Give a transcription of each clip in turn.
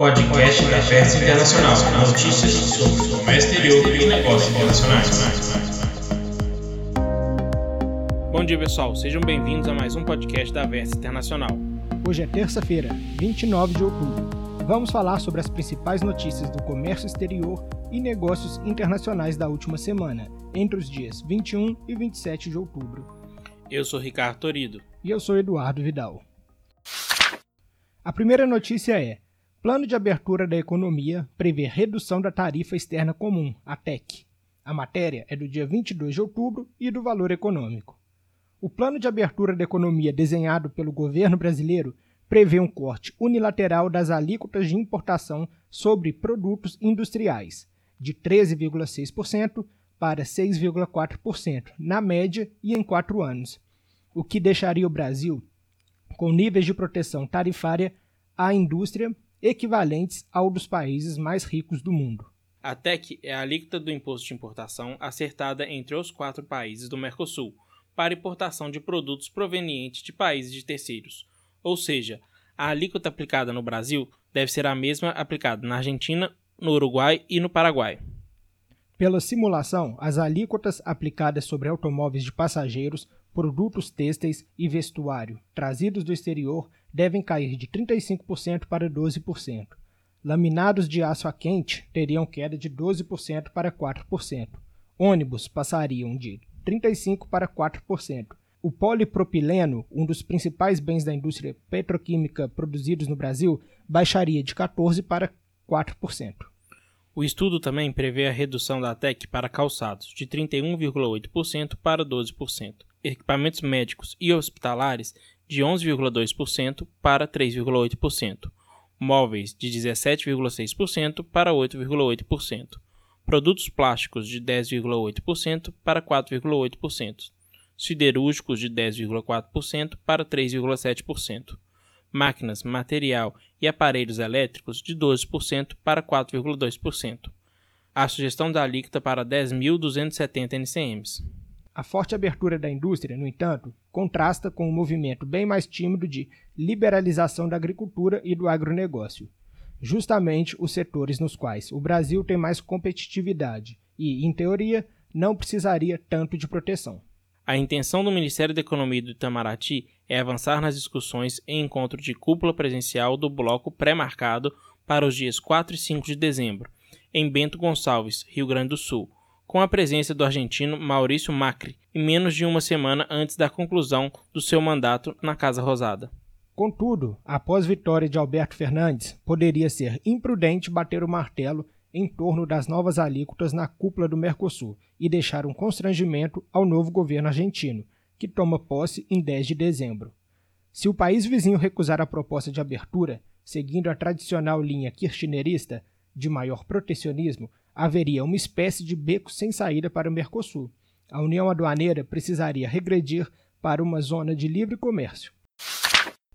podcast da Versa Internacional. Notícias sobre o comércio exterior e negócios internacionais. Bom dia, pessoal. Sejam bem-vindos a mais um podcast da Versa Internacional. Hoje é terça-feira, 29 de outubro. Vamos falar sobre as principais notícias do comércio exterior e negócios internacionais da última semana, entre os dias 21 e 27 de outubro. Eu sou Ricardo Torido. E eu sou Eduardo Vidal. A primeira notícia é: Plano de abertura da economia prevê redução da tarifa externa comum, a TEC. A matéria é do dia 22 de outubro e do valor econômico. O plano de abertura da economia desenhado pelo governo brasileiro prevê um corte unilateral das alíquotas de importação sobre produtos industriais, de 13,6% para 6,4%, na média e em quatro anos, o que deixaria o Brasil com níveis de proteção tarifária à indústria equivalentes ao dos países mais ricos do mundo. A TEC é a alíquota do imposto de importação acertada entre os quatro países do Mercosul para importação de produtos provenientes de países de terceiros. Ou seja, a alíquota aplicada no Brasil deve ser a mesma aplicada na Argentina, no Uruguai e no Paraguai. Pela simulação, as alíquotas aplicadas sobre automóveis de passageiros produtos têxteis e vestuário trazidos do exterior devem cair de 35% para 12%. Laminados de aço a quente teriam queda de 12% para 4%. Ônibus passariam de 35% para 4%. O polipropileno, um dos principais bens da indústria petroquímica produzidos no Brasil, baixaria de 14% para 4%. O estudo também prevê a redução da TEC para calçados de 31,8% para 12%, equipamentos médicos e hospitalares de 11,2% para 3,8%, móveis de 17,6% para 8,8%, produtos plásticos de 10,8% para 4,8%, siderúrgicos de 10,4% para 3,7% máquinas, material e aparelhos elétricos de 12% para 4,2%. A sugestão da alíquota para 10.270 NCMs. A forte abertura da indústria, no entanto, contrasta com o um movimento bem mais tímido de liberalização da agricultura e do agronegócio, justamente os setores nos quais o Brasil tem mais competitividade e, em teoria, não precisaria tanto de proteção. A intenção do Ministério da Economia do Itamaraty é avançar nas discussões em encontro de cúpula presencial do bloco pré-marcado para os dias 4 e 5 de dezembro, em Bento Gonçalves, Rio Grande do Sul, com a presença do argentino Maurício Macri, e menos de uma semana antes da conclusão do seu mandato na Casa Rosada. Contudo, após vitória de Alberto Fernandes, poderia ser imprudente bater o martelo em torno das novas alíquotas na cúpula do Mercosul e deixar um constrangimento ao novo governo argentino, que toma posse em 10 de dezembro. Se o país vizinho recusar a proposta de abertura, seguindo a tradicional linha kirchnerista de maior protecionismo, haveria uma espécie de beco sem saída para o Mercosul. A União Aduaneira precisaria regredir para uma zona de livre comércio.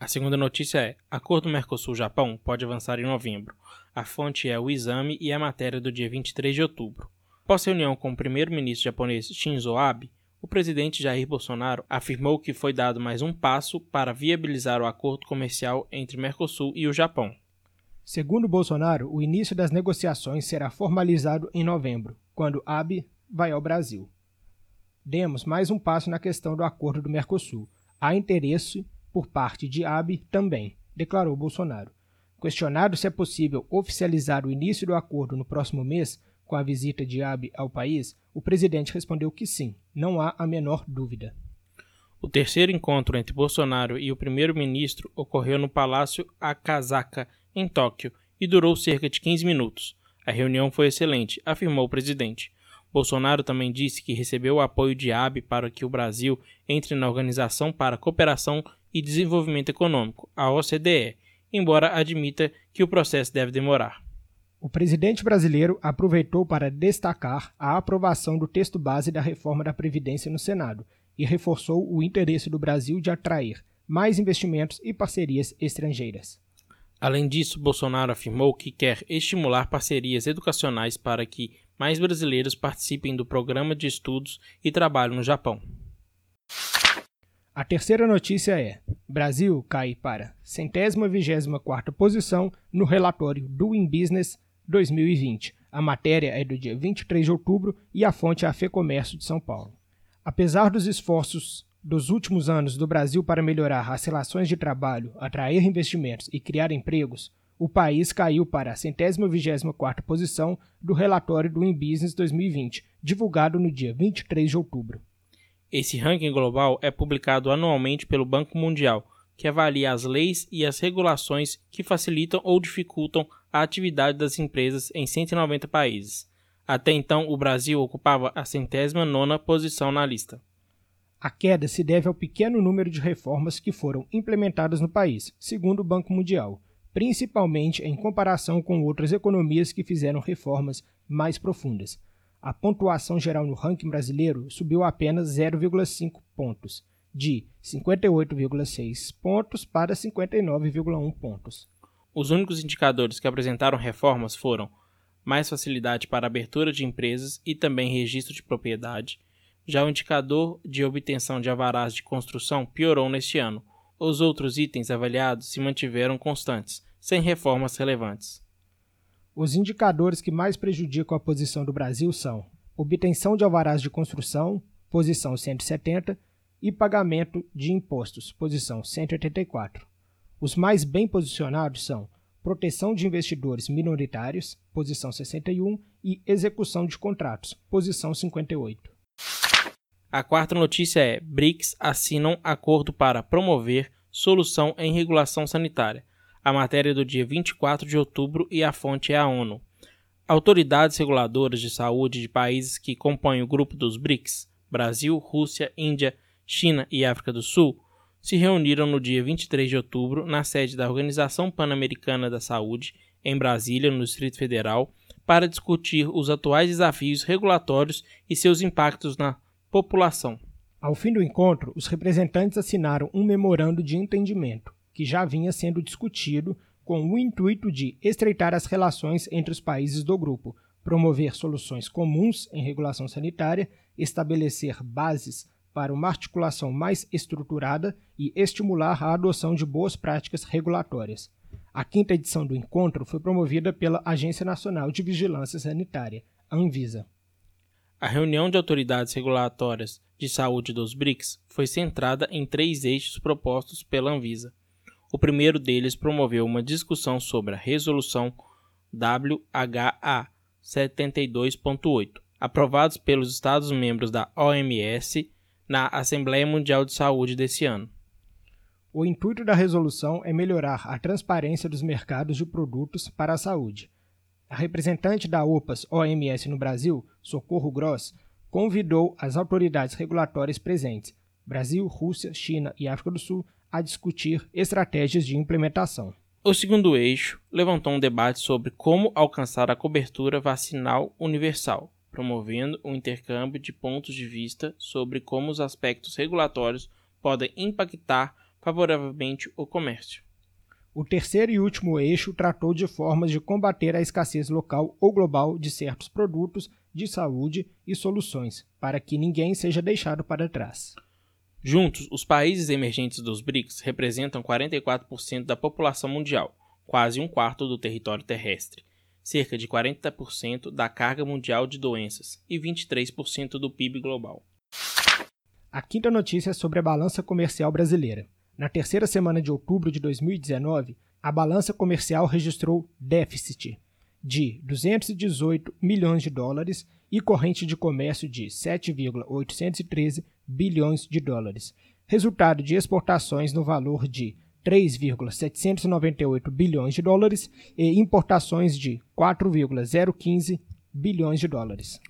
A segunda notícia é: Acordo Mercosul-Japão pode avançar em novembro. A fonte é o exame e a matéria do dia 23 de outubro. Após reunião com o primeiro-ministro japonês Shinzo Abe, o presidente Jair Bolsonaro afirmou que foi dado mais um passo para viabilizar o acordo comercial entre Mercosul e o Japão. Segundo Bolsonaro, o início das negociações será formalizado em novembro, quando Abe vai ao Brasil. Demos mais um passo na questão do acordo do Mercosul. Há interesse por parte de Abe também, declarou Bolsonaro. Questionado se é possível oficializar o início do acordo no próximo mês, com a visita de Abe ao país, o presidente respondeu que sim, não há a menor dúvida. O terceiro encontro entre Bolsonaro e o primeiro-ministro ocorreu no Palácio Akasaka, em Tóquio, e durou cerca de 15 minutos. A reunião foi excelente, afirmou o presidente. Bolsonaro também disse que recebeu o apoio de Abe para que o Brasil entre na Organização para a Cooperação e Desenvolvimento Econômico, a OCDE, embora admita que o processo deve demorar. O presidente brasileiro aproveitou para destacar a aprovação do texto base da reforma da Previdência no Senado e reforçou o interesse do Brasil de atrair mais investimentos e parcerias estrangeiras. Além disso, Bolsonaro afirmou que quer estimular parcerias educacionais para que mais brasileiros participem do programa de estudos e trabalho no Japão. A terceira notícia é: Brasil cai para centésima vigésima quarta posição no relatório Doing Business 2020. A matéria é do dia 23 de outubro e a fonte é a FEComércio de São Paulo. Apesar dos esforços dos últimos anos do Brasil para melhorar as relações de trabalho, atrair investimentos e criar empregos, o país caiu para a centésima vigésima quarta posição do relatório do InBusiness 2020, divulgado no dia 23 de outubro. Esse ranking global é publicado anualmente pelo Banco Mundial, que avalia as leis e as regulações que facilitam ou dificultam a atividade das empresas em 190 países. Até então, o Brasil ocupava a centésima nona posição na lista. A queda se deve ao pequeno número de reformas que foram implementadas no país, segundo o Banco Mundial, principalmente em comparação com outras economias que fizeram reformas mais profundas a pontuação geral no ranking brasileiro subiu apenas 0,5 pontos, de 58,6 pontos para 59,1 pontos. Os únicos indicadores que apresentaram reformas foram mais facilidade para abertura de empresas e também registro de propriedade. Já o indicador de obtenção de avarás de construção piorou neste ano. Os outros itens avaliados se mantiveram constantes, sem reformas relevantes. Os indicadores que mais prejudicam a posição do Brasil são obtenção de alvarás de construção, posição 170, e pagamento de impostos, posição 184. Os mais bem posicionados são proteção de investidores minoritários, posição 61, e execução de contratos, posição 58. A quarta notícia é: BRICS assinam acordo para promover solução em regulação sanitária. A matéria é do dia 24 de outubro e a fonte é a ONU. Autoridades reguladoras de saúde de países que compõem o grupo dos BRICS Brasil, Rússia, Índia, China e África do Sul se reuniram no dia 23 de outubro na sede da Organização Pan-Americana da Saúde, em Brasília, no Distrito Federal, para discutir os atuais desafios regulatórios e seus impactos na população. Ao fim do encontro, os representantes assinaram um memorando de entendimento que já vinha sendo discutido com o intuito de estreitar as relações entre os países do grupo, promover soluções comuns em regulação sanitária, estabelecer bases para uma articulação mais estruturada e estimular a adoção de boas práticas regulatórias. A quinta edição do encontro foi promovida pela Agência Nacional de Vigilância Sanitária, Anvisa. A reunião de autoridades regulatórias de saúde dos BRICS foi centrada em três eixos propostos pela Anvisa: o primeiro deles promoveu uma discussão sobre a resolução WHA 72.8, aprovados pelos Estados-membros da OMS na Assembleia Mundial de Saúde desse ano. O intuito da resolução é melhorar a transparência dos mercados de produtos para a saúde. A representante da OPAS OMS no Brasil, Socorro Gross, convidou as autoridades regulatórias presentes, Brasil, Rússia, China e África do Sul, a discutir estratégias de implementação. O segundo eixo levantou um debate sobre como alcançar a cobertura vacinal universal, promovendo um intercâmbio de pontos de vista sobre como os aspectos regulatórios podem impactar favoravelmente o comércio. O terceiro e último eixo tratou de formas de combater a escassez local ou global de certos produtos de saúde e soluções, para que ninguém seja deixado para trás. Juntos, os países emergentes dos BRICS representam 44% da população mundial, quase um quarto do território terrestre, cerca de 40% da carga mundial de doenças e 23% do PIB global. A quinta notícia é sobre a balança comercial brasileira. Na terceira semana de outubro de 2019, a balança comercial registrou déficit de 218 milhões de dólares e corrente de comércio de 7,813 bilhões de dólares, resultado de exportações no valor de 3,798 bilhões de dólares e importações de 4,015 bilhões de dólares.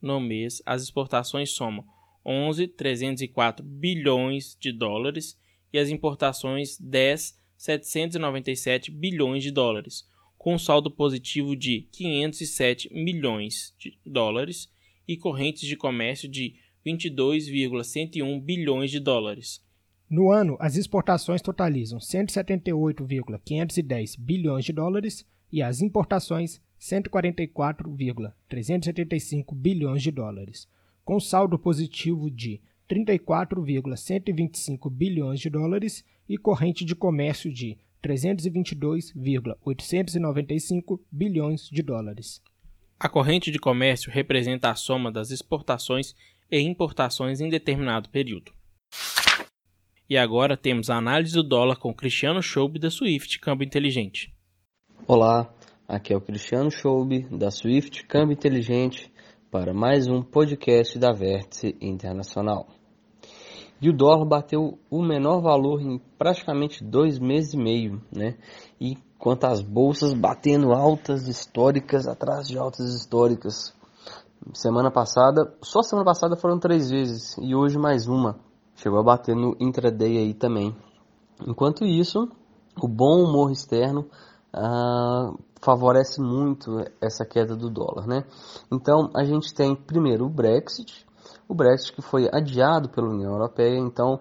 No mês, as exportações somam 11,304 bilhões de dólares e as importações 10,797 bilhões de dólares, com um saldo positivo de 507 milhões de dólares e correntes de comércio de 22,101 bilhões de dólares. No ano, as exportações totalizam 178,510 bilhões de dólares e as importações 144,375 bilhões de dólares, com saldo positivo de 34,125 bilhões de dólares e corrente de comércio de 322,895 bilhões de dólares. A corrente de comércio representa a soma das exportações e importações em determinado período. E agora temos a análise do dólar com Cristiano Schoub da Swift Câmbio Inteligente. Olá, aqui é o Cristiano Schoub da Swift Câmbio Inteligente para mais um podcast da Vértice Internacional. E o dólar bateu o menor valor em praticamente dois meses e meio, né? E quanto às bolsas batendo altas históricas atrás de altas históricas. Semana passada, só semana passada foram três vezes e hoje mais uma. Chegou a bater no intraday aí também. Enquanto isso, o bom humor externo ah, favorece muito essa queda do dólar, né? Então a gente tem primeiro o Brexit, o Brexit que foi adiado pela União Europeia, então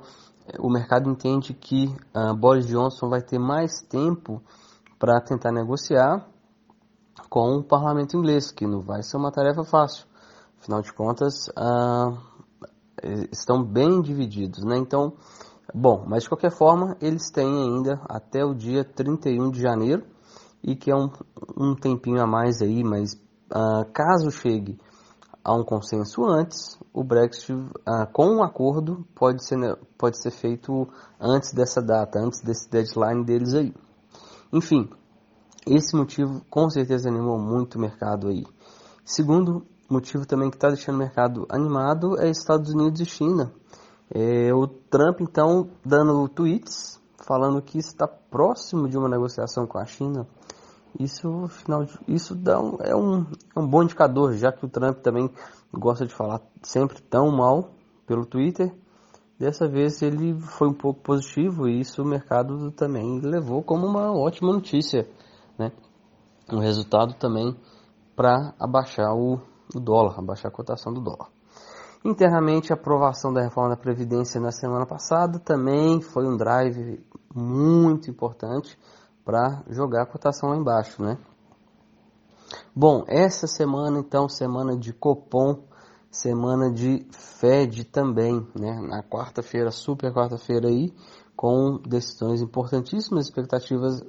o mercado entende que ah, Boris Johnson vai ter mais tempo para tentar negociar com o parlamento inglês, que não vai ser uma tarefa fácil. Afinal de contas, ah, estão bem divididos, né? Então, bom, mas de qualquer forma, eles têm ainda até o dia 31 de janeiro e que é um, um tempinho a mais aí, mas uh, caso chegue a um consenso antes, o Brexit uh, com um acordo pode ser, pode ser feito antes dessa data, antes desse deadline deles aí. Enfim, esse motivo com certeza animou muito o mercado aí. Segundo motivo também que está deixando o mercado animado é Estados Unidos e China. É, o Trump então dando tweets falando que está próximo de uma negociação com a China. Isso, final, isso dá um, é, um, é um bom indicador, já que o Trump também gosta de falar sempre tão mal pelo Twitter. Dessa vez ele foi um pouco positivo e isso o mercado também levou como uma ótima notícia, né? Um resultado também para abaixar o do dólar, abaixar a cotação do dólar. Internamente, a aprovação da reforma da Previdência na semana passada também foi um drive muito importante para jogar a cotação lá embaixo, né? Bom, essa semana então, semana de Copom, semana de Fed também, né? Na quarta-feira, super quarta-feira aí, com decisões importantíssimas, expectativas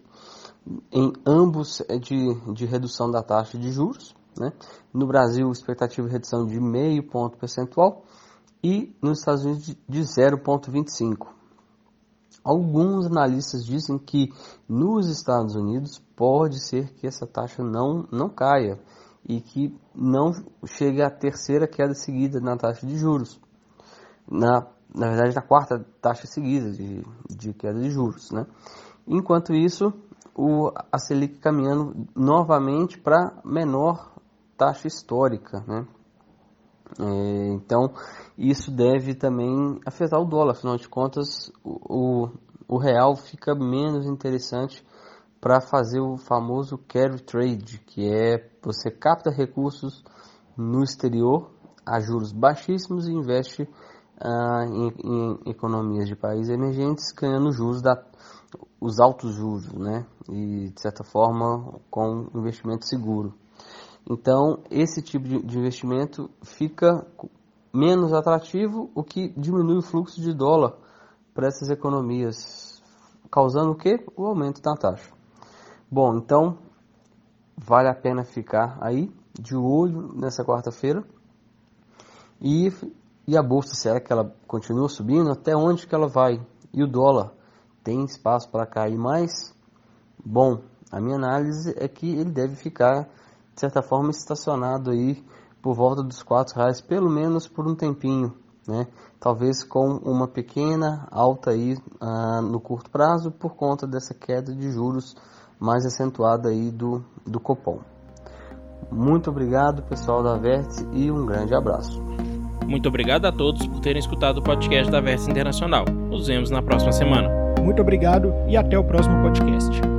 em ambos de, de redução da taxa de juros. Né? No Brasil, expectativa de redução de meio ponto percentual e nos Estados Unidos de 0,25. Alguns analistas dizem que nos Estados Unidos pode ser que essa taxa não, não caia e que não chegue à terceira queda seguida na taxa de juros. Na, na verdade, na quarta taxa seguida de, de queda de juros. Né? Enquanto isso, o, a Selic caminhando novamente para menor taxa histórica, né? É, então, isso deve também afetar o dólar, afinal de contas, o, o, o real fica menos interessante para fazer o famoso carry trade, que é você capta recursos no exterior a juros baixíssimos e investe ah, em, em, economias de países emergentes, ganhando juros da, os altos juros, né? E de certa forma com investimento seguro. Então, esse tipo de investimento fica menos atrativo, o que diminui o fluxo de dólar para essas economias, causando o que? O aumento da taxa. Bom, então vale a pena ficar aí de olho nessa quarta-feira e, e a bolsa, será que ela continua subindo? Até onde que ela vai? E o dólar tem espaço para cair mais? Bom, a minha análise é que ele deve ficar de certa forma, estacionado aí por volta dos quatro reais, pelo menos por um tempinho, né? Talvez com uma pequena alta aí ah, no curto prazo por conta dessa queda de juros mais acentuada aí do, do Copom. Muito obrigado, pessoal da Vértice, e um grande abraço. Muito obrigado a todos por terem escutado o podcast da Vértice Internacional. Nos vemos na próxima semana. Muito obrigado e até o próximo podcast.